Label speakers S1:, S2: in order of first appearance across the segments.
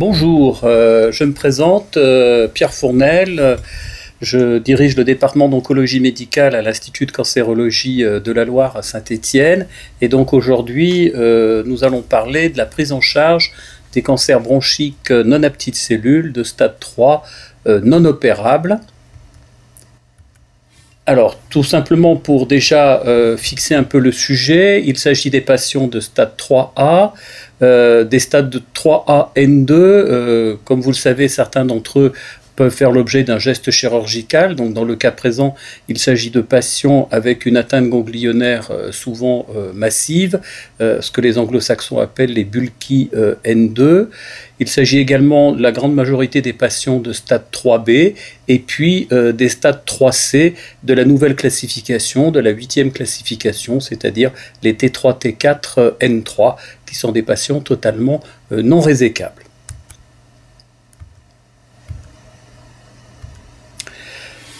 S1: Bonjour, euh, je me présente, euh, Pierre Fournel. Je dirige le département d'oncologie médicale à l'Institut de cancérologie euh, de la Loire à Saint-Étienne. Et donc aujourd'hui, nous allons parler de la prise en charge des cancers bronchiques non à petites cellules de stade 3 non opérables. Alors, tout simplement pour déjà fixer un peu le sujet, il s'agit des patients de stade 3A, euh, des stades de 3A N2. Euh, comme vous le savez, certains d'entre eux peuvent faire l'objet d'un geste chirurgical. Donc dans le cas présent, il s'agit de patients avec une atteinte ganglionnaire euh, souvent massive, ce que les anglo-saxons appellent les bulky N2. Il s'agit également de la grande majorité des patients de stade 3B et puis des stades 3C de la nouvelle classification, de la huitième classification, c'est-à-dire les T3, T4, N3, sont des patients totalement non résécables.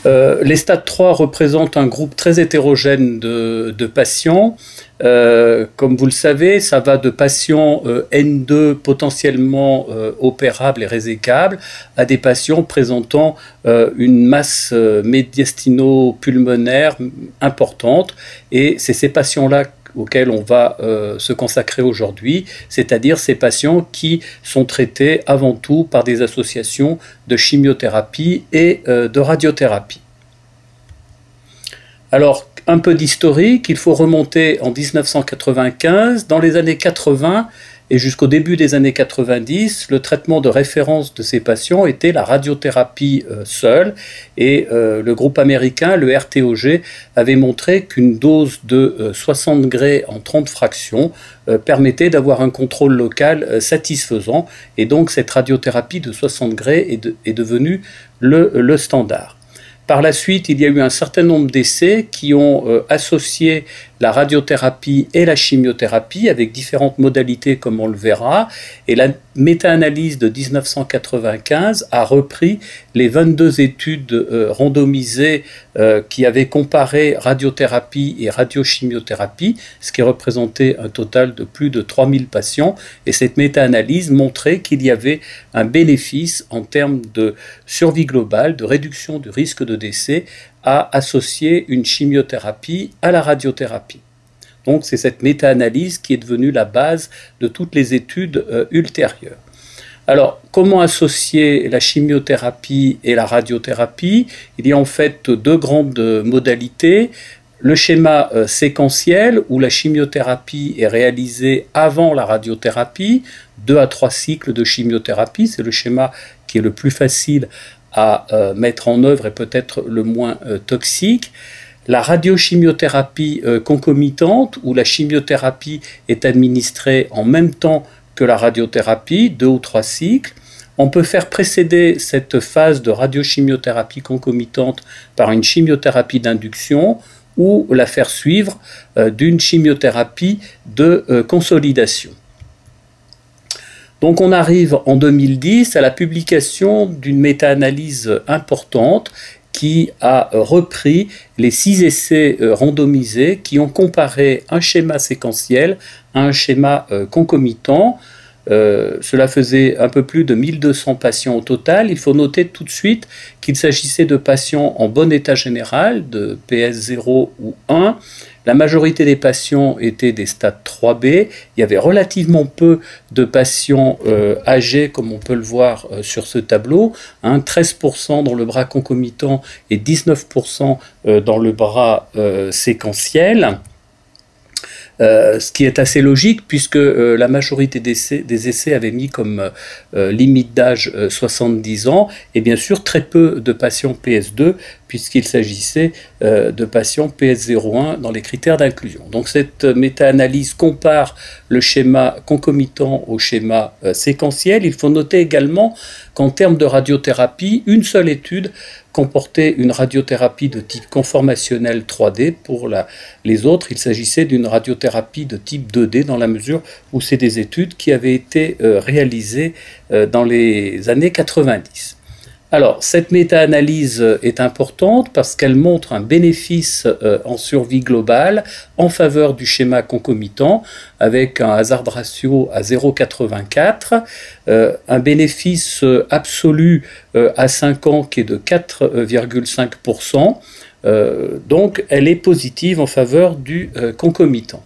S1: Euh, les stades 3 représentent un groupe très hétérogène de, patients. Euh, comme vous le savez, ça va de patients euh, N2 potentiellement opérables et résécables à des patients présentant une masse médiastino-pulmonaire importante. Et c'est ces patients-là auxquels on va se consacrer aujourd'hui, c'est-à-dire ces patients qui sont traités avant tout par des associations de chimiothérapie et de radiothérapie. Alors, un peu d'historique, il faut remonter en 1995. Dans les années 80 et jusqu'au début des années 90, le traitement de référence de ces patients était la radiothérapie euh, seule. Et euh, le groupe américain, le RTOG, avait montré qu'une dose de 60 euh, degrés en 30 fractions permettait d'avoir un contrôle local satisfaisant. Et donc cette radiothérapie de 60 degrés est, devenue le standard. Par la suite, il y a eu un certain nombre d'essais qui ont associé la radiothérapie et la chimiothérapie avec différentes modalités comme on le verra. Et la méta-analyse de 1995 a repris les 22 études euh, randomisées euh, qui avaient comparé radiothérapie et radiochimiothérapie, ce qui représentait un total de plus de 3000 patients. Et cette méta-analyse montrait qu'il y avait un bénéfice en termes de survie globale, de réduction du risque de décès à associer une chimiothérapie à la radiothérapie. Donc c'est cette méta-analyse qui est devenue la base de toutes les études euh, ultérieures. Alors, comment associer la chimiothérapie et la radiothérapie? Il y a en fait deux grandes modalités. Le schéma euh, séquentiel, où la chimiothérapie est réalisée avant la radiothérapie, deux à trois cycles de chimiothérapie, c'est le schéma qui est le plus facile à euh, mettre en œuvre et peut-être le moins euh, toxique. La radiochimiothérapie euh, concomitante, où la chimiothérapie est administrée en même temps que la radiothérapie, deux ou trois cycles. On peut faire précéder cette phase de radiochimiothérapie concomitante par une chimiothérapie d'induction ou la faire suivre d'une chimiothérapie de consolidation. Donc on arrive en 2010 à la publication d'une méta-analyse importante qui a repris les six essais euh, randomisés qui ont comparé un schéma séquentiel à un schéma euh, concomitant. Euh, cela faisait un peu plus de 1200 patients au total. Il faut noter tout de suite qu'il s'agissait de patients en bon état général, de PS0 ou 1, la majorité des patients étaient des stades 3B. Il y avait relativement peu de patients euh, âgés, comme on peut le voir euh, sur ce tableau. 13% hein, dans le bras concomitant et 19% euh, dans le bras séquentiel. Euh, ce qui est assez logique puisque euh, la majorité des essais, des avaient mis comme euh, limite d'âge 70 ans et bien sûr très peu de patients PS2 puisqu'il s'agissait de patients PS01 dans les critères d'inclusion. Donc cette méta-analyse compare le schéma concomitant au schéma séquentiel. Il faut noter également qu'en termes de radiothérapie, une seule étude comportait une radiothérapie de type conformationnel 3D. Pour les autres, il s'agissait d'une radiothérapie de type 2D dans la mesure où c'est des études qui avaient été euh, réalisées euh, dans les années 90. Alors, cette méta-analyse est importante parce qu'elle montre un bénéfice euh, en survie globale en faveur du schéma concomitant avec un hazard ratio à 0,84, euh, un bénéfice absolu euh, à 5 ans qui est de 4,5%. donc, elle est positive en faveur du concomitant.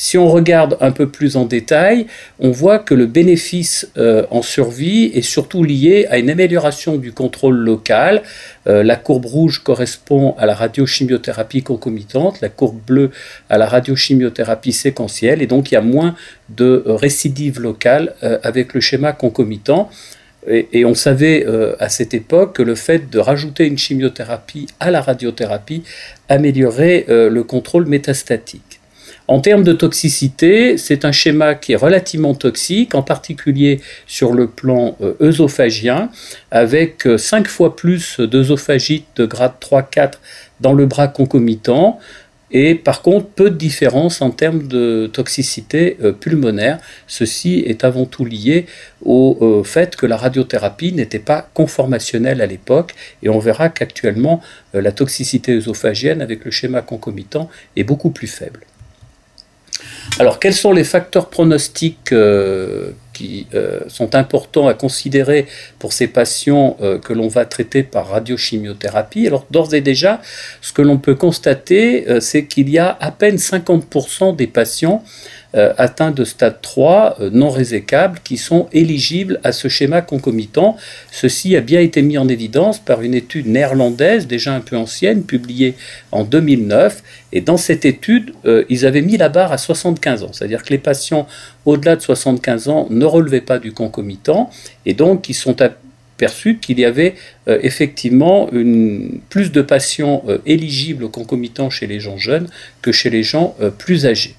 S1: Si on regarde un peu plus en détail, on voit que le bénéfice euh, en survie est surtout lié à une amélioration du contrôle local. Euh, la courbe rouge correspond à la radiochimiothérapie concomitante, la courbe bleue à la radiochimiothérapie séquentielle, et donc il y a moins de récidives locales euh, avec le schéma concomitant. Et, on savait à cette époque que le fait de rajouter une chimiothérapie à la radiothérapie améliorait le contrôle métastatique. En termes de toxicité, c'est un schéma qui est relativement toxique, en particulier sur le plan euh, œsophagien, avec 5 euh, fois plus d'œsophagite de grade 3-4 dans le bras concomitant, et par contre peu de différence en termes de toxicité euh, pulmonaire. Ceci est avant tout lié au fait que la radiothérapie n'était pas conformationnelle à l'époque et on verra qu'actuellement la toxicité œsophagienne avec le schéma concomitant est beaucoup plus faible. Alors, quels sont les facteurs pronostiques euh, qui euh, sont importants à considérer pour ces patients euh, que l'on va traiter par radiochimiothérapie? Alors, d'ores et déjà, ce que l'on peut constater, c'est qu'il y a à peine 50% des patients euh, atteints de stade 3 euh, non résécables qui sont éligibles à ce schéma concomitant. Ceci a bien été mis en évidence par une étude néerlandaise déjà un peu ancienne publiée en 2009 et dans cette étude, euh, ils avaient mis la barre à 75 ans, c'est-à-dire que les patients au-delà de 75 ans ne relevaient pas du concomitant et donc ils sont aperçus qu'il y avait effectivement plus de patients éligibles au concomitant chez les gens jeunes que chez les gens plus âgés.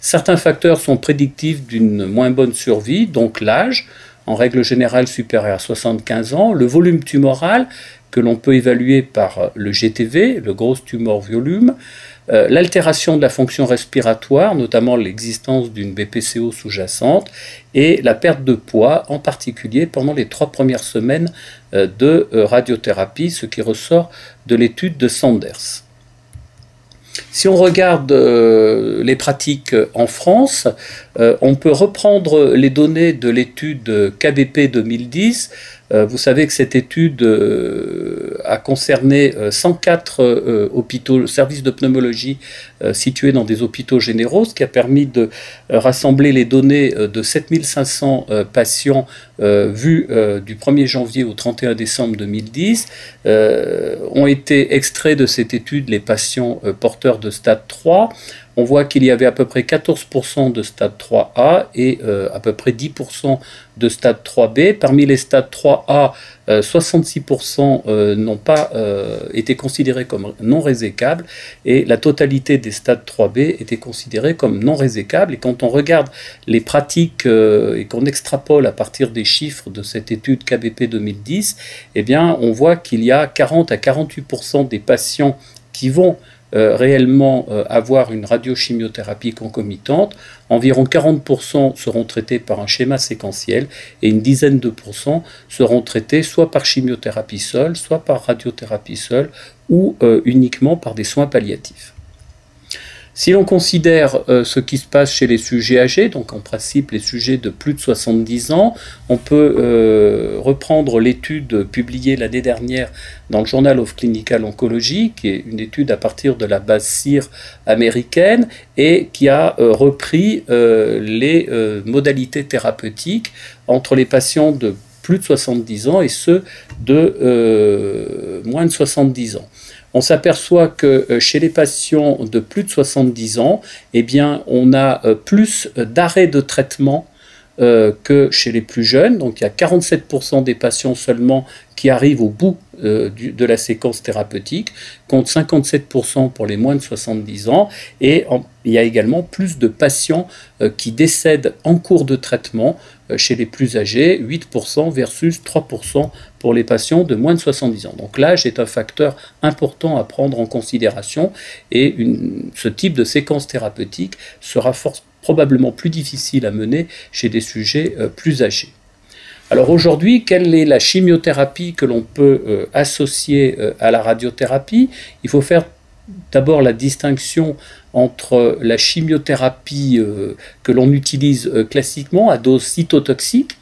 S1: Certains facteurs sont prédictifs d'une moins bonne survie, donc l'âge, en règle générale supérieur à 75 ans, le volume tumoral, que l'on peut évaluer par le GTV, le Gross Tumor Volume, euh, l'altération de la fonction respiratoire, notamment l'existence d'une BPCO sous-jacente, et la perte de poids, en particulier pendant les trois premières semaines euh, de euh, radiothérapie, ce qui ressort de l'étude de Sanders. Si on regarde euh, les pratiques en France, euh, on peut reprendre les données de l'étude KBP 2010 euh, vous savez que cette étude euh, a concerné 104 euh, hôpitaux, services de pneumologie situés dans des hôpitaux généraux, ce qui a permis de rassembler les données de 7500 patients vus du 1er janvier au 31 décembre 2010. ont été extraits de cette étude les patients porteurs de stade 3 on voit qu'il y avait à peu près 14% de stade 3A et euh, à peu près 10% de stade 3B. Parmi les stades 3A, 66% euh, euh, n'ont pas été considérés comme non résécables et la totalité des stades 3B était considérée comme non résécables. Et quand on regarde les pratiques et qu'on extrapole à partir des chiffres de cette étude KBP 2010, eh bien, on voit qu'il y a 40 à 48% des patients qui vont euh, réellement euh, avoir une radiochimiothérapie concomitante, environ 40% seront traités par un schéma séquentiel et une dizaine de pourcents seront traités soit par chimiothérapie seule, soit par radiothérapie seule ou euh, uniquement par des soins palliatifs. Si l'on considère euh, ce qui se passe chez les sujets âgés, donc en principe les sujets de plus de 70 ans, on peut euh, reprendre l'étude publiée l'année dernière dans le Journal of Clinical Oncology, qui est une étude à partir de la base CIR américaine et qui a euh, repris les modalités thérapeutiques entre les patients de plus de 70 ans et ceux de moins de 70 ans on s'aperçoit que euh, chez les patients de plus de 70 ans, eh on a euh, plus d'arrêts de traitement euh, que chez les plus jeunes. Donc il y a 47% des patients seulement qui arrivent au bout de la séquence thérapeutique, contre 57% pour les moins de 70 ans. Et il y a également plus de patients qui décèdent en cours de traitement chez les plus âgés, 8% versus 3% pour les patients de moins de 70 ans. Donc l'âge est un facteur important à prendre en considération et ce type de séquence thérapeutique sera probablement plus difficile à mener chez des sujets euh, plus âgés. Alors aujourd'hui, quelle est la chimiothérapie que l'on peut associer à la radiothérapie? Il faut faire d'abord la distinction entre la chimiothérapie que l'on utilise classiquement à dose cytotoxique,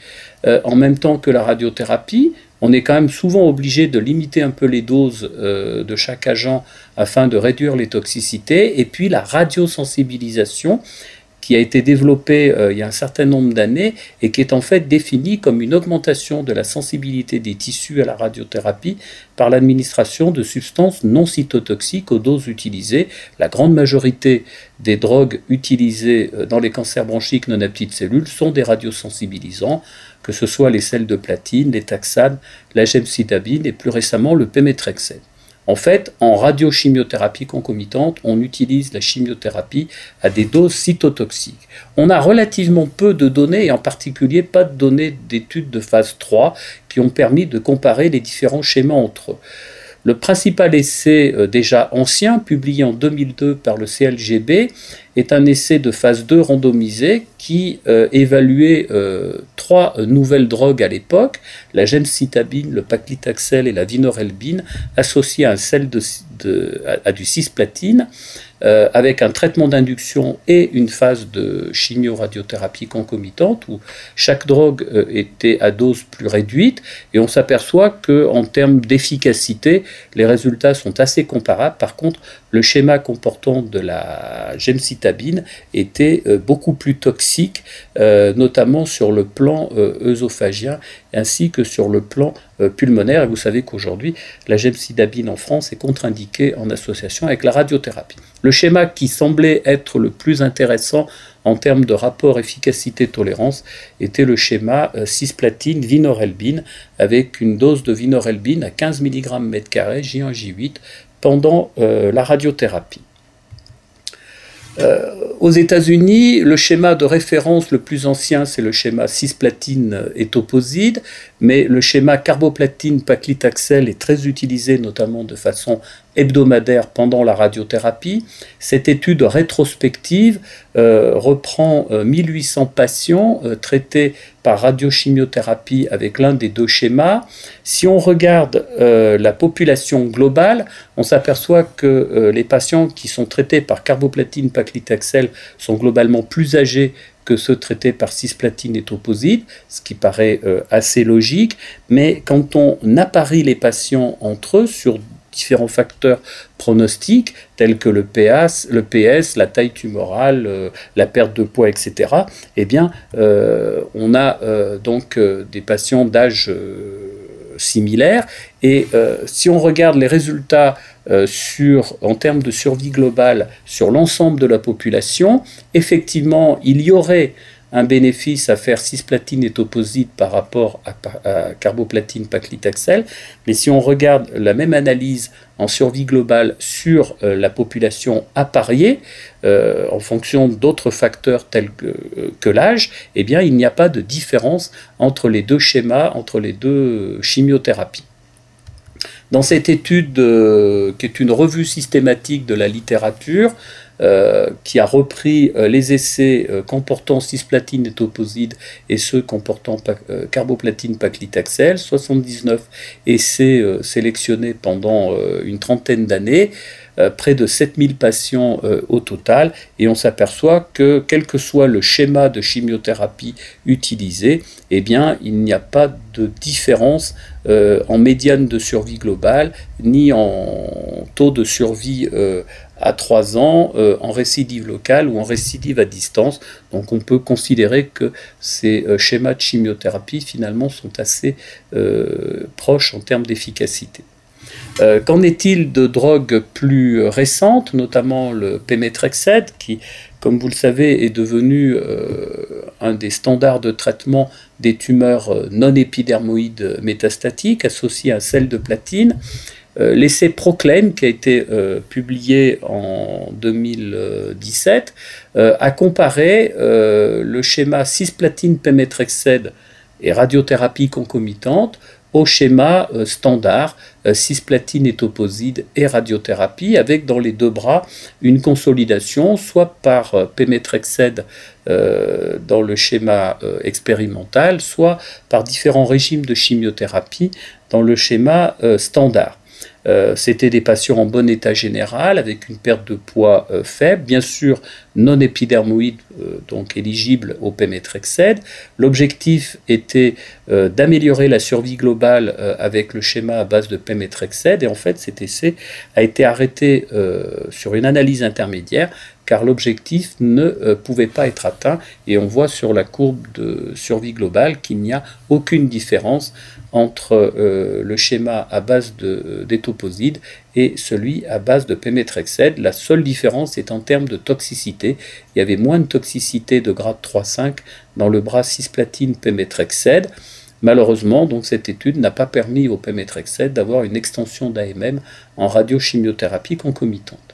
S1: en même temps que la radiothérapie, on est quand même souvent obligé de limiter un peu les doses euh, de chaque agent afin de réduire les toxicités. Et puis la radiosensibilisation qui a été développée euh, il y a un certain nombre d'années et qui est en fait définie comme une augmentation de la sensibilité des tissus à la radiothérapie par l'administration de substances non cytotoxiques aux doses utilisées. La grande majorité des drogues utilisées euh, dans les cancers bronchiques non à cellules sont des radiosensibilisants que ce soit les sels de platine, les taxanes, la gemcitabine et plus récemment le pemetrexed. En fait, en radiochimiothérapie concomitante, on utilise la chimiothérapie à des doses cytotoxiques. On a relativement peu de données, et en particulier pas de données d'études de phase 3 qui ont permis de comparer les différents schémas entre eux. Le principal essai euh, déjà ancien, publié en 2002 par le CLGB, est un essai de phase 2 randomisé qui euh, évaluait euh, trois nouvelles drogues à l'époque, la gemcitabine, le paclitaxel et la vinorelbine, associées à du cisplatine, euh, avec un traitement d'induction et une phase de chimio-radiothérapie concomitante où chaque drogue euh, était à dose plus réduite et on s'aperçoit que en termes d'efficacité, les résultats sont assez comparables. Par contre, le schéma comportant de la gemcitabine était euh, beaucoup plus toxique, notamment sur le plan œsophagien ainsi que sur le plan pulmonaire. Et vous savez qu'aujourd'hui, la gemcitabine en France est contre-indiquée en association avec la radiothérapie. Le schéma qui semblait être le plus intéressant en termes de rapport efficacité-tolérance était le schéma euh, cisplatine-vinorelbine avec une dose de vinorelbine à 15 mg m2 J1J8 pendant euh, la radiothérapie. Euh, aux États-Unis, le schéma de référence le plus ancien, c'est le schéma cisplatine étoposide, mais le schéma carboplatine paclitaxel est très utilisé, notamment de façon hebdomadaire pendant la radiothérapie. Cette étude rétrospective euh, reprend 1800 euh, patients euh, traités par radiochimiothérapie avec l'un des deux schémas. Si on regarde la population globale, on s'aperçoit que les patients qui sont traités par carboplatine paclitaxel sont globalement plus âgés que ceux traités par cisplatine et toposide, ce qui paraît assez logique, mais quand on apparie les patients entre eux sur différents facteurs pronostiques tels que le PS, le PS la taille tumorale, euh, la perte de poids, etc., eh bien, euh, on a euh, donc des patients d'âge similaire. Et si on regarde les résultats sur, en termes de survie globale sur l'ensemble de la population, effectivement, il y aurait un bénéfice à faire cisplatine et toposide par rapport à, carboplatine paclitaxel. Mais si on regarde la même analyse en survie globale sur euh, la population appariée, euh, en fonction d'autres facteurs tels que, euh, que l'âge, eh bien, il n'y a pas de différence entre les deux schémas, entre les deux chimiothérapies. Dans cette étude, qui est une revue systématique de la littérature, euh, qui a repris euh, les essais euh, comportant cisplatine et toposide et ceux comportant carboplatine paclitaxel, 79 essais sélectionnés pendant une trentaine d'années, près de 7000 patients au total, et on s'aperçoit que quel que soit le schéma de chimiothérapie utilisé, eh bien, il n'y a pas de différence en médiane de survie globale, ni en taux de survie à 3 ans euh, en récidive locale ou en récidive à distance. Donc on peut considérer que ces euh, schémas de chimiothérapie finalement sont assez euh, proches en termes d'efficacité. Qu'en est-il de drogues plus récentes, notamment le pemetrexed, qui, comme vous le savez, est devenu un des standards de traitement des tumeurs non épidermoïdes métastatiques associées à celles de platine? L'essai Proclaim, qui a été euh, publié en 2017, euh, a comparé le schéma cisplatine pemetrexed et radiothérapie concomitante au schéma euh, standard, euh, cisplatine, étoposide et radiothérapie, avec dans les deux bras une consolidation, soit par euh, Pemetrexed dans le schéma expérimental, soit par différents régimes de chimiothérapie dans le schéma standard. Euh, c'était des patients en bon état général, avec une perte de poids euh, faible, bien sûr non épidermoïde, euh, donc éligible au Pemetrexed. L'objectif était d'améliorer la survie globale avec le schéma à base de Pemetrexed, et en fait cet essai a été arrêté sur une analyse intermédiaire car l'objectif ne pouvait pas être atteint et on voit sur la courbe de survie globale qu'il n'y a aucune différence entre euh, le schéma à base d'étoposide et celui à base de Pemetrexed. La seule différence est en termes de toxicité. Il y avait moins de toxicité de grade 3-5 dans le bras cisplatine Pemetrexed. Malheureusement, donc cette étude n'a pas permis au Pemetrexed d'avoir une extension d'AMM en radiochimiothérapie concomitante.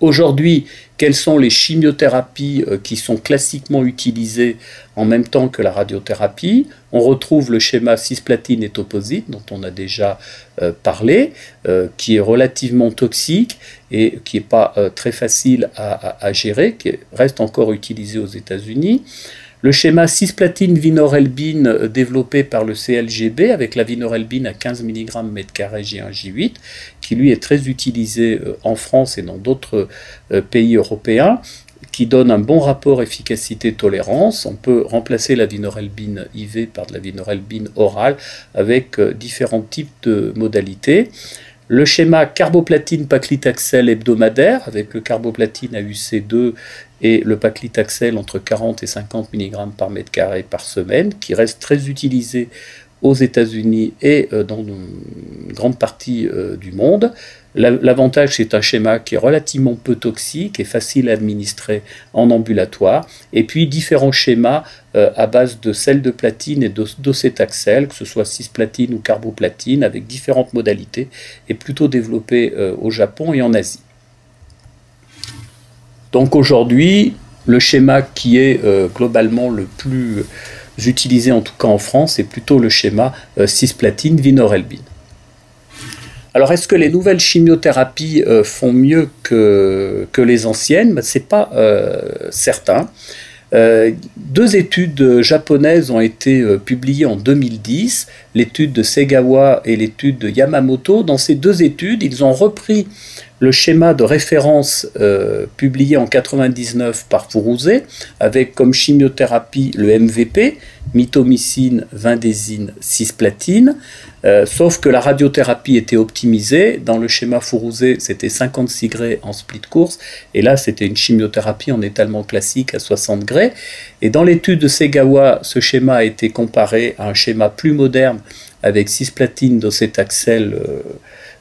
S1: Aujourd'hui, quelles sont les chimiothérapies euh, qui sont classiquement utilisées en même temps que la radiothérapie? On retrouve le schéma cisplatine et toposite dont on a déjà euh, parlé, euh, qui est relativement toxique et qui n'est pas très facile à, gérer, qui reste encore utilisé aux États-Unis. Le schéma cisplatine-vinorelbine euh, développé par le CLGB avec la vinorelbine à 15 mg m2 J1J8, qui lui est très utilisé euh, en France et dans d'autres euh, pays européens, qui donne un bon rapport efficacité-tolérance. On peut remplacer la vinorelbine IV par de la vinorelbine orale avec différents types de modalités. Le schéma carboplatine-paclitaxel hebdomadaire avec le carboplatine AUC2 et le paclitaxel entre 40 et 50 mg par mètre carré par semaine, qui reste très utilisé aux États-Unis et euh, dans une grande partie euh, du monde. L'avantage, c'est un schéma qui est relativement peu toxique et facile à administrer en ambulatoire. Et puis différents schémas euh, à base de sel de platine et d'océtaxel, que ce soit cisplatine ou carboplatine, avec différentes modalités, et plutôt développés au Japon et en Asie. Donc aujourd'hui, le schéma qui est euh, globalement le plus utilisé, en tout cas en France, est plutôt le schéma euh, cisplatine vinorelbine. Alors, est-ce que les nouvelles chimiothérapies euh, font mieux que, que les anciennes? Ben, Ce n'est pas certain. deux études japonaises ont été publiées en 2010, l'étude de Segawa et l'étude de Yamamoto. Dans ces deux études, ils ont repris le schéma de référence euh, publié en 99 par Fourouzet, avec comme chimiothérapie le MVP, mitomycine, vindésine, cisplatine, euh, sauf que la radiothérapie était optimisée. Dans le schéma Fourouzet, c'était 56 grés en split course, et là, c'était une chimiothérapie en étalement classique à 60 grés. Et dans l'étude de Segawa, ce schéma a été comparé à un schéma plus moderne avec cisplatine, docétaxel, euh,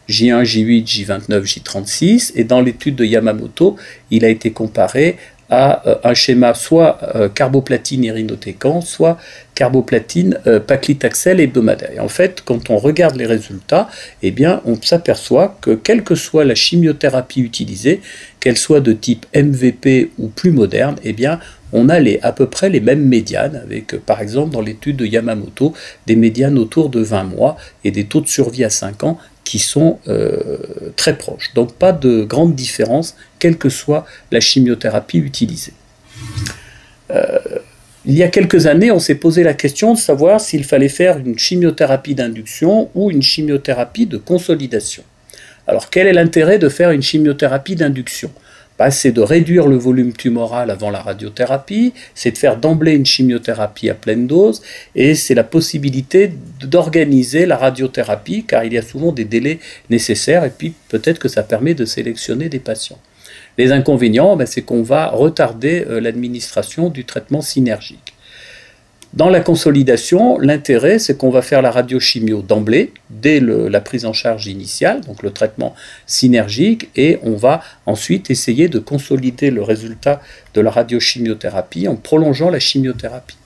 S1: J1, J8, J29, J36. Et dans l'étude de Yamamoto, il a été comparé à euh, un schéma soit euh, carboplatine irinotécan, soit carboplatine euh, paclitaxel hebdomadaire. Et en fait, quand on regarde les résultats, eh bien, on s'aperçoit que quelle que soit la chimiothérapie utilisée, qu'elle soit de type MVP ou plus moderne, eh bien, on a les, à peu près les mêmes médianes, avec par exemple dans l'étude de Yamamoto, des médianes autour de 20 mois et des taux de survie à 5 ans qui sont euh, très proches. Donc pas de grande différence, quelle que soit la chimiothérapie utilisée. Euh, il y a quelques années, on s'est posé la question de savoir s'il fallait faire une chimiothérapie d'induction ou une chimiothérapie de consolidation. Alors quel est l'intérêt de faire une chimiothérapie d'induction? Bah, c'est de réduire le volume tumoral avant la radiothérapie, c'est de faire d'emblée une chimiothérapie à pleine dose, et c'est la possibilité d'organiser la radiothérapie, car il y a souvent des délais nécessaires, et puis peut-être que ça permet de sélectionner des patients. Les inconvénients, bah, c'est qu'on va retarder euh, l'administration du traitement synergique. Dans la consolidation, l'intérêt, c'est qu'on va faire la radiochimio d'emblée, dès la prise en charge initiale, donc le traitement synergique, et on va ensuite essayer de consolider le résultat de la radiochimiothérapie en prolongeant la chimiothérapie.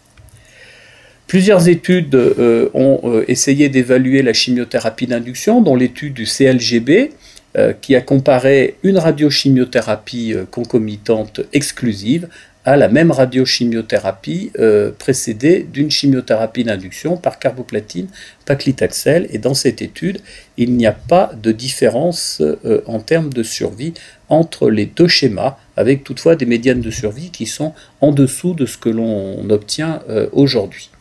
S1: Plusieurs études euh, ont euh, essayé d'évaluer la chimiothérapie d'induction, dont l'étude du CLGB, euh, qui a comparé une radiochimiothérapie concomitante exclusive à la même radiochimiothérapie euh, précédée d'une chimiothérapie d'induction par carboplatine paclitaxel. Et dans cette étude, il n'y a pas de différence euh, en termes de survie entre les deux schémas, avec toutefois des médianes de survie qui sont en dessous de ce que l'on obtient euh, aujourd'hui.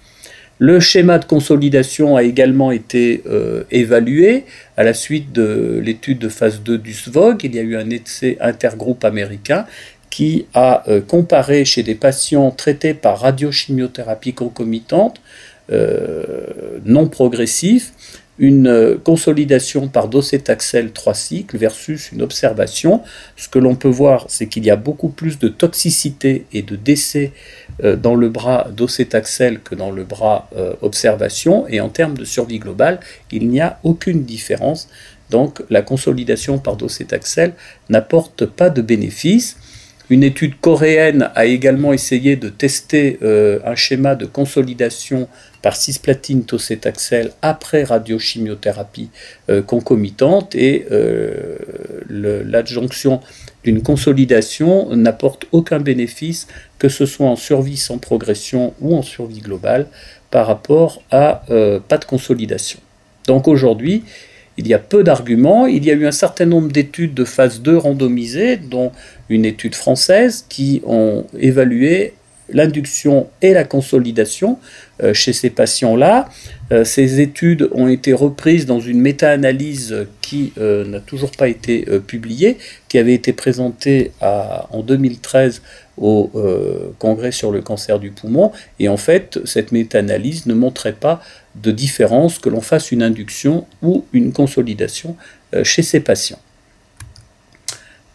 S1: Le schéma de consolidation a également été évalué à la suite de l'étude de phase 2 du SVOG. Il y a eu un essai intergroupe américain qui a euh, comparé chez des patients traités par radiochimiothérapie concomitante euh, non progressif une euh, consolidation par docétaxel 3 cycles versus une observation. Ce que l'on peut voir, c'est qu'il y a beaucoup plus de toxicité et de décès dans le bras docétaxel que dans le bras observation. Et en termes de survie globale, il n'y a aucune différence. Donc la consolidation par docétaxel n'apporte pas de bénéfice. Une étude coréenne a également essayé de tester euh, un schéma de consolidation par cisplatine tocétaxel après radiochimiothérapie euh, concomitante et euh, l'adjonction d'une consolidation n'apporte aucun bénéfice, que ce soit en survie sans progression ou en survie globale, par rapport à pas de consolidation. Donc aujourd'hui, il y a peu d'arguments. Il y a eu un certain nombre d'études de phase 2 randomisées, dont une étude française, qui ont évalué l'induction et la consolidation euh, chez ces patients-là. Euh, ces études ont été reprises dans une méta-analyse qui euh, n'a toujours pas été publiée, qui avait été présentée en 2013 au Congrès sur le cancer du poumon. Et en fait, cette méta-analyse ne montrait pas de différence que l'on fasse une induction ou une consolidation chez ces patients.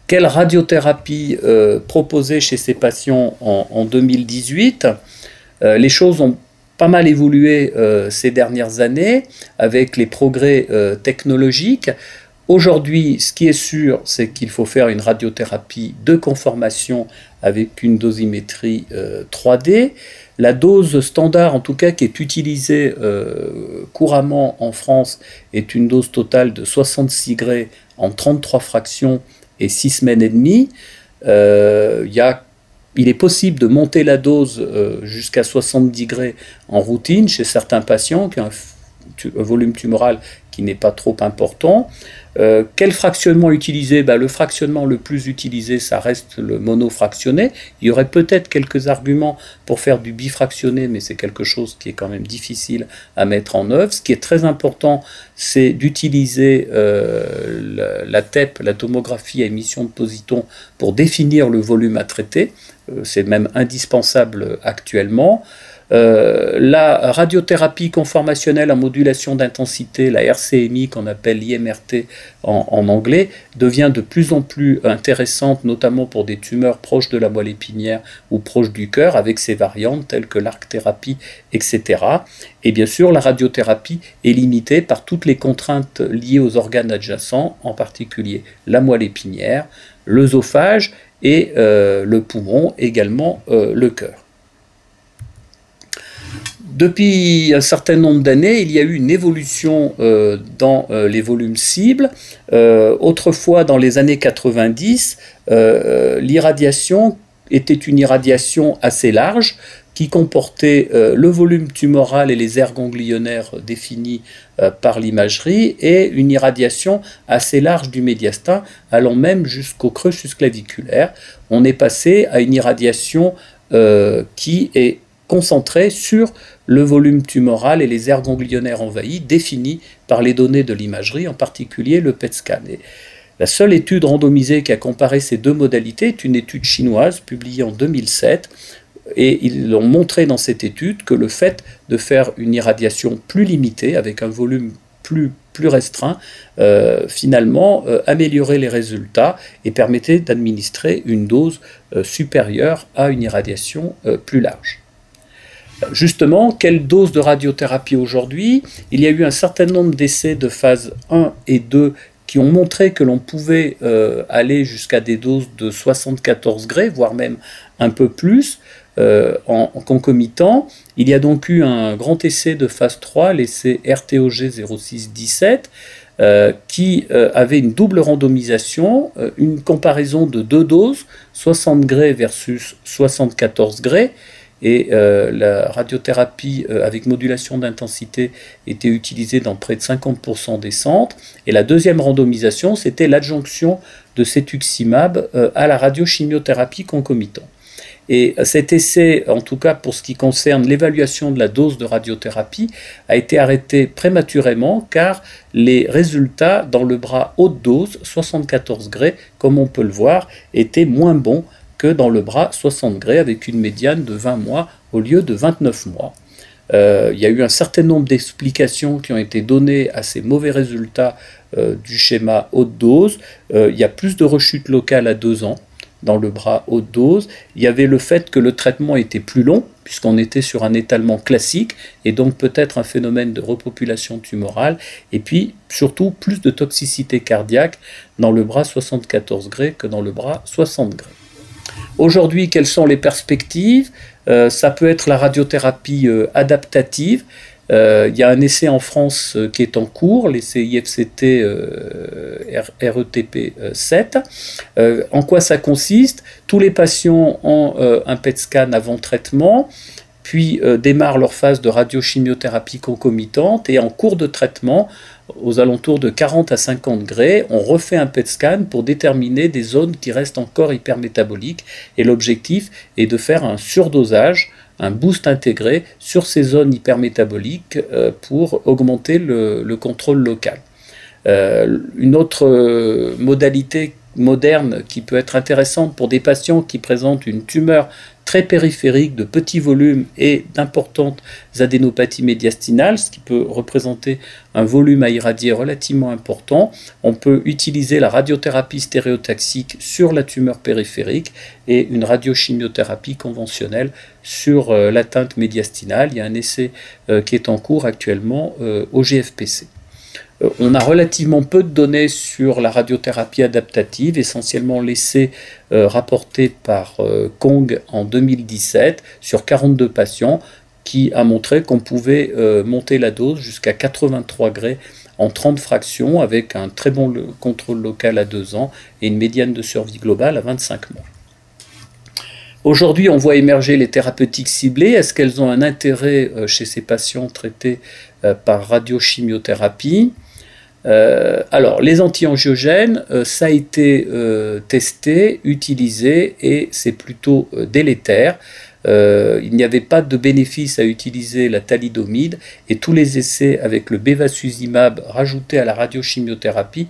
S1: Quelle radiothérapie proposer chez ces patients en, en 2018 Les choses ont pas mal évolué euh, ces dernières années avec les progrès euh, technologiques. Aujourd'hui, ce qui est sûr, c'est qu'il faut faire une radiothérapie de conformation avec une dosimétrie 3D. Euh, La dose standard, en tout cas, qui est utilisée couramment en France, est une dose totale de 66 grés en 33 fractions et 6 semaines et demie. A il est possible de monter la dose euh, jusqu'à 70 degrés en routine chez certains patients qui ont un, volume tumoral qui n'est pas trop important. Euh, quel fractionnement utiliser? Ben, Le fractionnement le plus utilisé, ça reste le monofractionné. Il y aurait peut-être quelques arguments pour faire du bifractionné, mais c'est quelque chose qui est quand même difficile à mettre en œuvre. Ce qui est très important, c'est d'utiliser euh, la, TEP, la tomographie à émission de positons, pour définir le volume à traiter. Euh, c'est même indispensable actuellement. Euh, la radiothérapie conformationnelle en modulation d'intensité, la RCMI qu'on appelle l'IMRT en, anglais, devient de plus en plus intéressante, notamment pour des tumeurs proches de la moelle épinière ou proches du cœur, avec ses variantes telles que l'arc-thérapie, etc. Et bien sûr, la radiothérapie est limitée par toutes les contraintes liées aux organes adjacents, en particulier la moelle épinière, l'œsophage et euh, le poumon, également euh, le cœur. Depuis un certain nombre d'années, il y a eu une évolution euh, dans les volumes cibles. autrefois, dans les années 90, l'irradiation était une irradiation assez large qui comportait le volume tumoral et les aires ganglionnaires définis par l'imagerie et une irradiation assez large du médiastin allant même jusqu'au creux claviculaire. On est passé à une irradiation qui est concentrée sur le volume tumoral et les aires ganglionnaires envahies définies par les données de l'imagerie, en particulier le PET scan. la seule étude randomisée qui a comparé ces deux modalités est une étude chinoise publiée en 2007 et ils ont montré dans cette étude que le fait de faire une irradiation plus limitée, avec un volume plus, plus restreint, euh, finalement euh, améliorait les résultats et permettait d'administrer une dose euh, supérieure à une irradiation plus large. Justement, quelle dose de radiothérapie aujourd'hui? Il y a eu un certain nombre d'essais de phase 1 et 2 qui ont montré que l'on pouvait aller jusqu'à des doses de 74 grés, voire même un peu plus. Euh, en, concomitant. Il y a donc eu un grand essai de phase 3, l'essai RTOG 0617, qui avait une double randomisation, une comparaison de deux doses, 60 grés versus 74 grés, et la radiothérapie avec modulation d'intensité était utilisée dans près de 50% des centres. Et la deuxième randomisation, c'était l'adjonction de cetuximab à la radiochimiothérapie concomitante. Et cet essai, en tout cas pour ce qui concerne l'évaluation de la dose de radiothérapie, a été arrêté prématurément car les résultats dans le bras haute dose, 74 grés, comme on peut le voir, étaient moins bons que dans le bras 60 grés avec une médiane de 20 mois au lieu de 29 mois. Euh, il y a eu un certain nombre d'explications qui ont été données à ces mauvais résultats euh, du schéma haute dose. Euh, il y a plus de rechutes locales à 2 ans dans le bras haute dose. Il y avait le fait que le traitement était plus long, puisqu'on était sur un étalement classique, et donc peut-être un phénomène de repopulation tumorale, et puis surtout plus de toxicité cardiaque dans le bras 74 grés que dans le bras 60 grés. Aujourd'hui, quelles sont les perspectives? Euh, Ça peut être la radiothérapie euh, adaptative, euh, il y a un essai en France qui est en cours, l'essai IFCT RETP 7. en quoi ça consiste? Tous les patients ont un PET scan avant traitement, puis démarrent leur phase de radiochimiothérapie concomitante et en cours de traitement, aux alentours de 40 à 50 degrés, on refait un PET scan pour déterminer des zones qui restent encore hypermétaboliques et l'objectif est de faire un surdosage un boost intégré sur ces zones hypermétaboliques euh, pour augmenter le, contrôle local. Euh, une autre euh, modalité moderne qui peut être intéressante pour des patients qui présentent une tumeur très périphérique de petit volume et d'importantes adénopathies médiastinales, ce qui peut représenter un volume à irradier relativement important. On peut utiliser la radiothérapie stéréotaxique sur la tumeur périphérique et une radiochimiothérapie conventionnelle sur euh, l'atteinte médiastinale. Il y a un essai euh, qui est en cours actuellement euh, au GFPC. Euh, on a relativement peu de données sur la radiothérapie adaptative, essentiellement l'essai euh, par euh, Kong en 2017 sur 42 patients qui a montré qu'on pouvait monter la dose jusqu'à 83 grés en 30 fractions avec un très bon contrôle local à 2 ans et une médiane de survie globale à 25 mois. Aujourd'hui, on voit émerger les thérapeutiques ciblées. Est-ce qu'elles ont un intérêt chez ces patients traités par radiochimiothérapie? Euh, alors, les anti-angiogènes, euh, ça a été euh, testé, utilisé, et c'est plutôt délétère. il n'y avait pas de bénéfice à utiliser la thalidomide, et tous les essais avec le bevacizumab rajouté à la radiochimiothérapie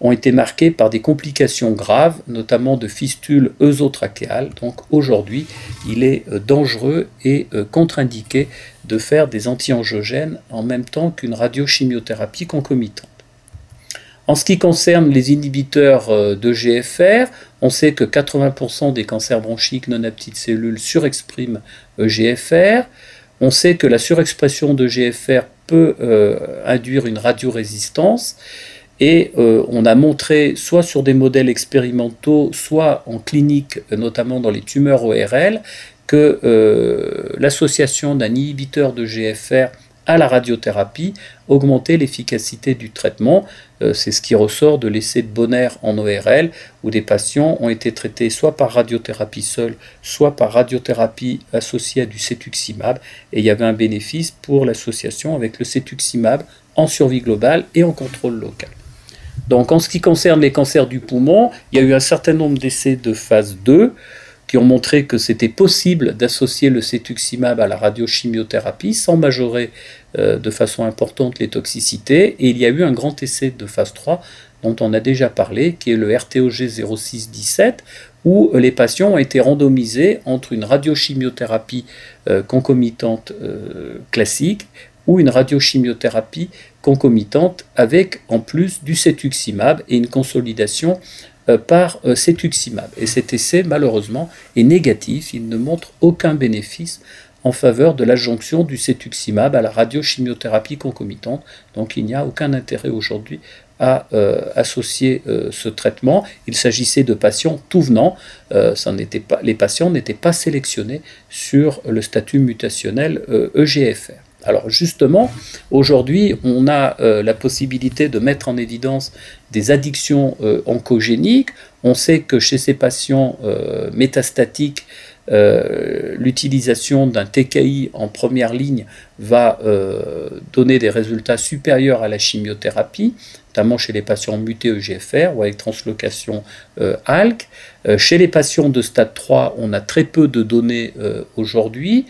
S1: ont été marqués par des complications graves, notamment de fistules œsotrachéales. Donc aujourd'hui, il est dangereux et contre-indiqué de faire des anti-angiogènes en même temps qu'une radiochimiothérapie concomitante. En ce qui concerne les inhibiteurs euh, de GFR, on sait que 80% des cancers bronchiques non à petites cellules surexpriment EGFR. On sait que la surexpression de GFR peut euh, induire une radiorésistance. Et euh, on a montré, soit sur des modèles expérimentaux, soit en clinique, notamment dans les tumeurs ORL, que l'association d'un inhibiteur de GFR à la radiothérapie augmenter l'efficacité du traitement. Euh, c'est ce qui ressort de l'essai de Bonner en ORL, où des patients ont été traités soit par radiothérapie seule, soit par radiothérapie associée à du cetuximab, et il y avait un bénéfice pour l'association avec le cetuximab en survie globale et en contrôle local. Donc en ce qui concerne les cancers du poumon, il y a eu un certain nombre d'essais de phase 2 qui ont montré que c'était possible d'associer le cetuximab à la radiochimiothérapie sans majorer euh, de façon importante les toxicités. Et il y a eu un grand essai de phase 3 dont on a déjà parlé, qui est le RTOG 0617, où les patients ont été randomisés entre une radiochimiothérapie euh, concomitante euh, classique ou une radiochimiothérapie concomitante avec en plus du cetuximab et une consolidation par euh, cetuximab. Et cet essai, malheureusement, est négatif. Il ne montre aucun bénéfice en faveur de l'adjonction du cetuximab à la radiochimiothérapie concomitante. Donc il n'y a aucun intérêt aujourd'hui à euh, associer ce traitement. Il s'agissait de patients tout venant. ça pas, les patients n'étaient pas sélectionnés sur le statut mutationnel EGFR. Alors justement, aujourd'hui, on a la possibilité de mettre en évidence des addictions oncogéniques. On sait que chez ces patients métastatiques, euh, l'utilisation d'un TKI en première ligne va euh, donner des résultats supérieurs à la chimiothérapie, notamment chez les patients mutés EGFR ou avec translocation euh, ALK. chez les patients de stade 3, on a très peu de données aujourd'hui.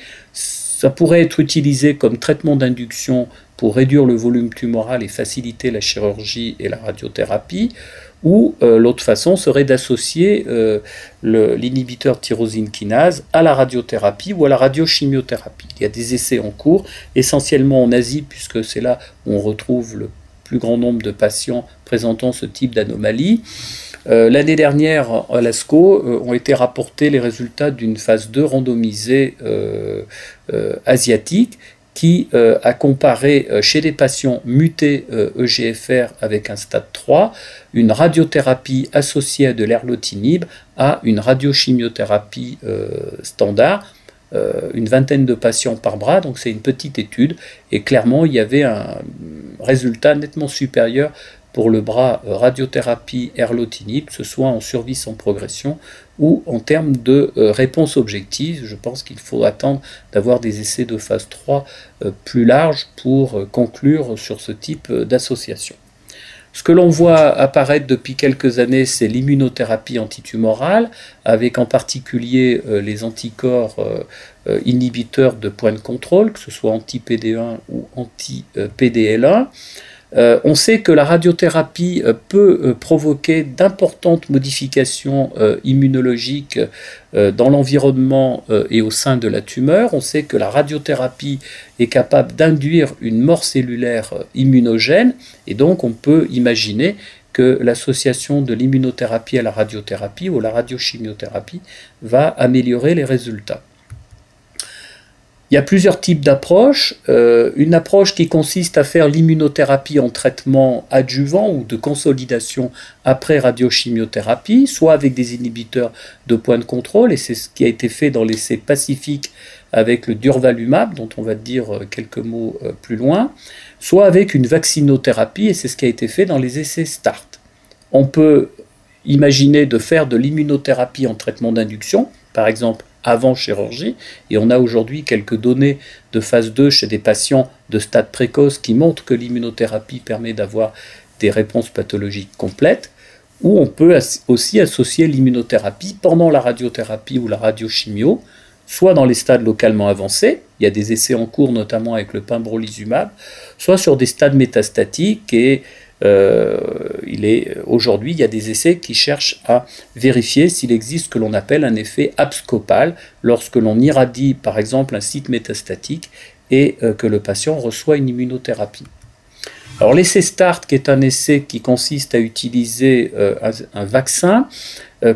S1: Ça pourrait être utilisé comme traitement d'induction pour réduire le volume tumoral et faciliter la chirurgie et la radiothérapie ou euh, l'autre façon serait d'associer euh, l'inhibiteur tyrosine kinase à la radiothérapie ou à la radiochimiothérapie. Il y a des essais en cours, essentiellement en Asie, puisque c'est là où on retrouve le plus grand nombre de patients présentant ce type d'anomalie. Euh, l'année dernière, à l'ASCO, ont été rapportés les résultats d'une phase 2 randomisée asiatique qui euh, a comparé euh, chez les patients mutés EGFR euh, e avec un stade 3 une radiothérapie associée à de l'erlotinib à une radiochimiothérapie standard, une vingtaine de patients par bras, donc c'est une petite étude, et clairement il y avait un résultat nettement supérieur pour le bras radiothérapie erlotinib, que ce soit en survie sans progression ou en termes de euh, réponse objective. Je pense qu'il faut attendre d'avoir des essais de phase 3 euh, plus larges pour euh, conclure sur ce type d'association. Ce que l'on voit apparaître depuis quelques années, c'est l'immunothérapie antitumorale, avec en particulier les anticorps inhibiteurs de point de contrôle, que ce soit anti-PD1 ou anti-PDL1. Euh, on sait que la radiothérapie euh, peut euh, provoquer d'importantes modifications immunologiques dans l'environnement et au sein de la tumeur. On sait que la radiothérapie est capable d'induire une mort cellulaire immunogène et donc on peut imaginer que l'association de l'immunothérapie à la radiothérapie ou la radiochimiothérapie va améliorer les résultats. Il y a plusieurs types d'approches. Euh, une approche qui consiste à faire l'immunothérapie en traitement adjuvant ou de consolidation après radiochimiothérapie, soit avec des inhibiteurs de point de contrôle, et c'est ce qui a été fait dans l'essai pacifique avec le durvalumab, dont on va dire euh, quelques mots euh, plus loin, soit avec une vaccinothérapie, et c'est ce qui a été fait dans les essais START. On peut imaginer de faire de l'immunothérapie en traitement d'induction, par exemple avant chirurgie. Et on a aujourd'hui quelques données de phase 2 chez des patients de stade précoce qui montrent que l'immunothérapie permet d'avoir des réponses pathologiques complètes. Ou on peut aussi associer l'immunothérapie pendant la radiothérapie ou la radiochimio, soit dans les stades localement avancés, il y a des essais en cours notamment avec le pembrolizumab, soit sur des stades métastatiques et euh, il est aujourd'hui, il y a des essais qui cherchent à vérifier s'il existe ce que l'on appelle un effet abscopal lorsque l'on irradie par exemple un site métastatique et euh, que le patient reçoit une immunothérapie. Alors l'essai START, qui est un essai qui consiste à utiliser euh, un, vaccin,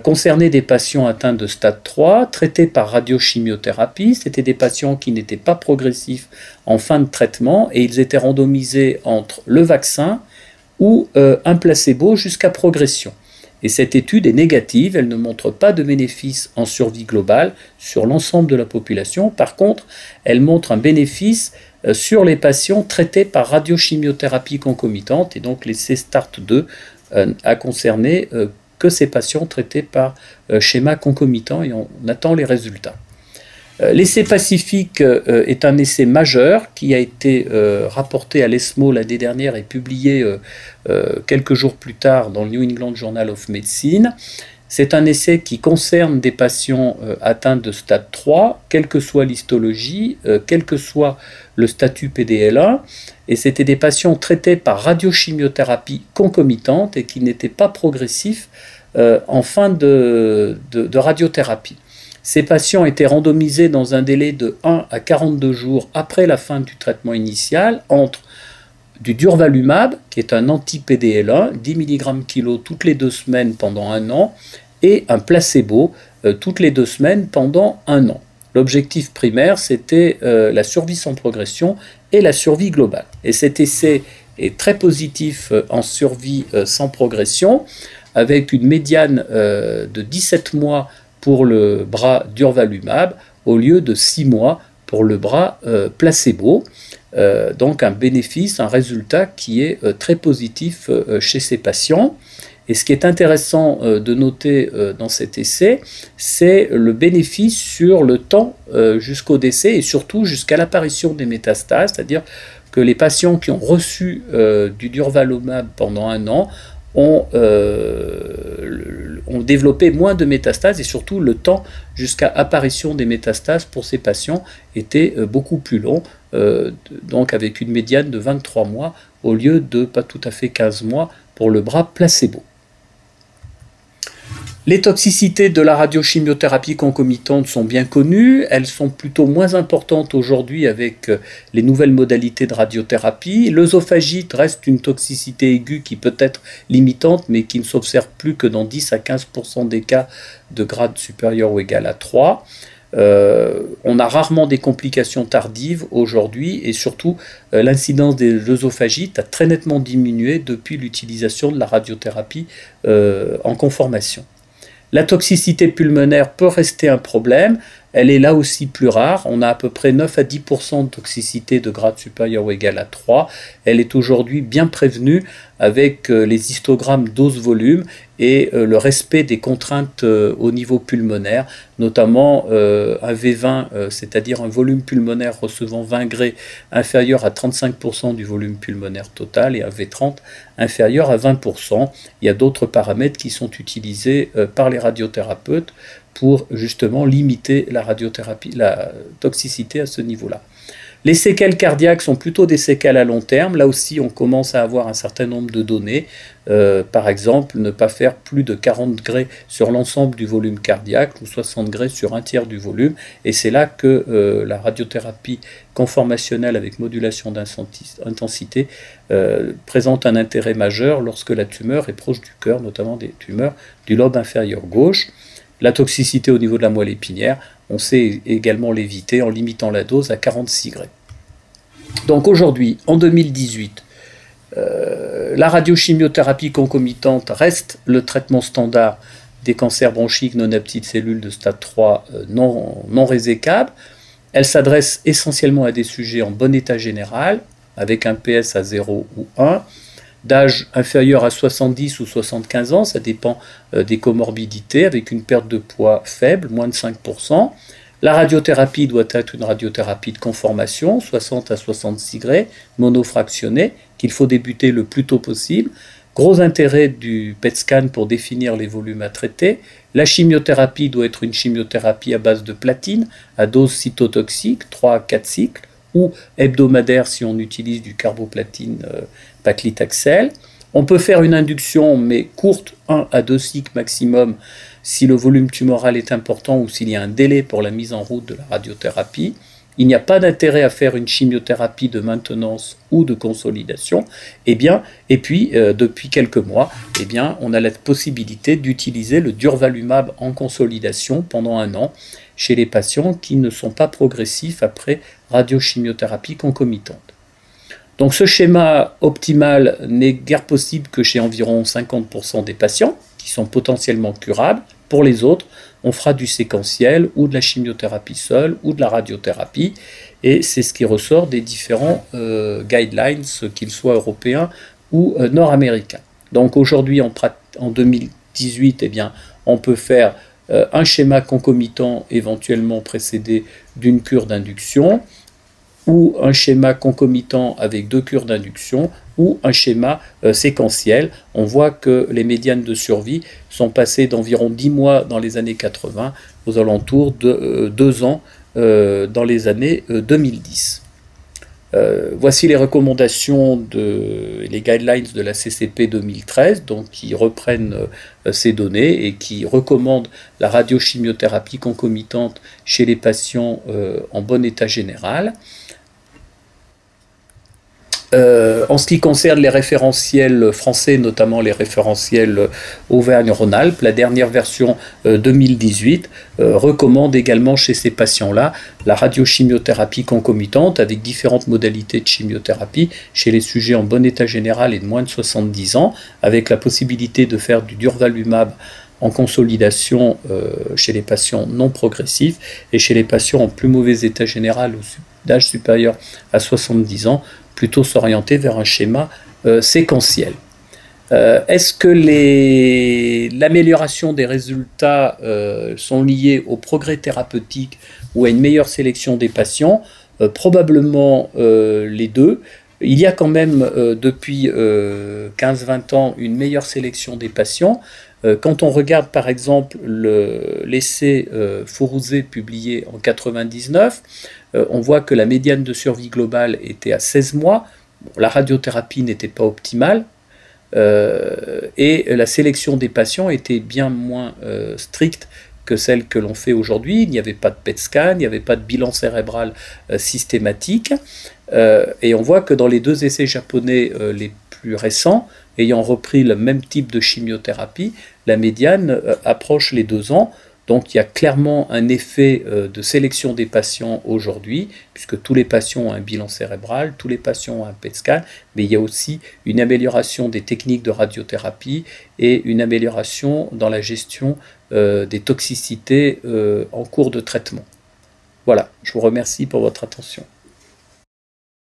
S1: concernait des patients atteints de stade 3, traités par radiochimiothérapie. C'était des patients qui n'étaient pas progressifs en fin de traitement et ils étaient randomisés entre le vaccin ou euh, un placebo jusqu'à progression. Et cette étude est négative, elle ne montre pas de bénéfice en survie globale sur l'ensemble de la population. Par contre, elle montre un bénéfice euh, sur les patients traités par radiochimiothérapie concomitante. Et donc l'essai START 2 euh, a concerné que ces patients traités par schéma concomitant et on attend les résultats. Euh, l'essai pacifique euh, est un essai majeur qui a été euh, rapporté à l'ESMO l'année dernière et publié quelques jours plus tard dans le New England Journal of Medicine. C'est un essai qui concerne des patients atteints de stade 3, quelle que soit l'histologie, quel que soit le statut PDL1, et c'était des patients traités par radiochimiothérapie concomitante et qui n'étaient pas progressifs en fin de radiothérapie. Ces patients étaient randomisés dans un délai de 1 à 42 jours après la fin du traitement initial entre du durvalumab, qui est un anti-PDL1, 10 mg kg toutes les deux semaines pendant un an, et un placebo euh, toutes les deux semaines pendant un an. L'objectif primaire, c'était euh, la survie sans progression et la survie globale. Et cet essai est très positif euh, en survie sans progression, avec une médiane de 17 mois pour le bras durvalumab au lieu de 6 mois pour le bras placebo. donc un bénéfice, un résultat qui est très positif chez ces patients. Et ce qui est intéressant euh, de noter euh, dans cet essai, c'est le bénéfice sur le temps euh, jusqu'au décès et surtout jusqu'à l'apparition des métastases, c'est-à-dire que les patients qui ont reçu du durvalumab pendant un an ont, ont, développé moins de métastases et surtout le temps jusqu'à apparition des métastases pour ces patients était beaucoup plus long, donc avec une médiane de 23 mois au lieu de pas tout à fait 15 mois pour le bras placebo. Les toxicités de la radiochimiothérapie concomitante sont bien connues, elles sont plutôt moins importantes aujourd'hui avec euh, les nouvelles modalités de radiothérapie. L'œsophagite reste une toxicité aiguë qui peut être limitante mais qui ne s'observe plus que dans 10 à 15% des cas de grade supérieur ou égal à 3. Euh, on a rarement des complications tardives aujourd'hui et surtout euh, l'incidence des œsophagites a très nettement diminué depuis l'utilisation de la radiothérapie en conformation. La toxicité pulmonaire peut rester un problème, elle est là aussi plus rare. On a à peu près 9 à 10% de toxicité de grade supérieur ou égal à 3. Elle est aujourd'hui bien prévenue avec euh, les histogrammes dose-volume et euh, le respect des contraintes euh, au niveau pulmonaire, notamment un V20, c'est-à-dire un volume pulmonaire recevant 20 grés inférieur à 35% du volume pulmonaire total et un V30 inférieur à 20%. Il y a d'autres paramètres qui sont utilisés par les radiothérapeutes pour justement limiter la radiothérapie, la toxicité à ce niveau-là. Les séquelles cardiaques sont plutôt des séquelles à long terme. Là aussi, on commence à avoir un certain nombre de données. Euh, par exemple, ne pas faire plus de 40 degrés sur l'ensemble du volume cardiaque ou 60 degrés sur un tiers du volume. Et c'est là que euh, la radiothérapie conformationnelle avec modulation d'intensité euh, présente un intérêt majeur lorsque la tumeur est proche du cœur, notamment des tumeurs du lobe inférieur gauche. La toxicité au niveau de la moelle épinière, on sait également l'éviter en limitant la dose à 46 degrés. Donc aujourd'hui, en 2018, euh, la radiochimiothérapie concomitante reste le traitement standard des cancers bronchiques non à cellules de stade 3 euh, non, non résécables. Elle s'adresse essentiellement à des sujets en bon état général, avec un PS à 0 ou 1, d'âge inférieur à 70 ou 75 ans, ça dépend euh, des comorbidités, avec une perte de poids faible, moins de 5%. La radiothérapie doit être une radiothérapie de conformation, 60 à 66 degrés, monofractionnée, qu'il faut débuter le plus tôt possible. Gros intérêt du PET scan pour définir les volumes à traiter. La chimiothérapie doit être une chimiothérapie à base de platine, à dose cytotoxique, 3 à 4 cycles, ou hebdomadaire si on utilise du carboplatine euh, paclitaxel. On peut faire une induction, mais courte, 1 à 2 cycles maximum, si le volume tumoral est important ou s'il y a un délai pour la mise en route de la radiothérapie. Il n'y a pas d'intérêt à faire une chimiothérapie de maintenance ou de consolidation. Et, eh bien, et puis, euh, depuis quelques mois, eh bien, on a la possibilité d'utiliser le durvalumab en consolidation pendant un an chez les patients qui ne sont pas progressifs après radiochimiothérapie concomitante. Donc ce schéma optimal n'est guère possible que chez environ 50% des patients qui sont potentiellement curables. Pour les autres, on fera du séquentiel ou de la chimiothérapie seule ou de la radiothérapie. Et c'est ce qui ressort des différents euh, guidelines, qu'ils soient européens ou euh, nord-américains. Donc aujourd'hui, en, en, 2018, eh on peut faire euh, un schéma concomitant éventuellement précédé d'une cure d'induction ou un schéma concomitant avec deux cures d'induction, ou un schéma euh, séquentiel. On voit que les médianes de survie sont passées d'environ 10 mois dans les années 80 aux alentours de 2 euh, ans euh, dans les années 2010. voici les recommandations de les guidelines de la CCP 2013, donc qui reprennent ces données et qui recommandent la radiochimiothérapie concomitante chez les patients en bon état général. Euh, en ce qui concerne les référentiels français, notamment les référentiels Auvergne-Rhône-Alpes, la dernière version 2018 euh, euh, recommande également chez ces patients-là la radiochimiothérapie concomitante avec différentes modalités de chimiothérapie chez les sujets en bon état général et de moins de 70 ans, avec la possibilité de faire du durvalumab en consolidation chez les patients non progressifs et chez les patients en plus mauvais état général ou d'âge supérieur à 70 ans, plutôt s'orienter vers un schéma séquentiel. Est-ce que l'amélioration des résultats sont liées au progrès thérapeutique ou à une meilleure sélection des patients? Probablement les deux. Il y a quand même euh, depuis 15-20 euh, ans une meilleure sélection des patients. Euh, quand on regarde par exemple l'essai Fourouzé publié en 99, on voit que la médiane de survie globale était à 16 mois. la radiothérapie n'était pas optimale. et la sélection des patients était bien moins stricte que celle que l'on fait aujourd'hui. Il n'y avait pas de PET scan, il n'y avait pas de bilan cérébral systématique. Euh, et on voit que dans les deux essais japonais euh, les plus récents, ayant repris le même type de chimiothérapie, la médiane euh, approche les deux ans. Donc il y a clairement un effet de sélection des patients aujourd'hui, puisque tous les patients ont un bilan cérébral, tous les patients ont un PET scan, mais il y a aussi une amélioration des techniques de radiothérapie et une amélioration dans la gestion des toxicités en cours de traitement. Voilà, je vous remercie pour votre attention.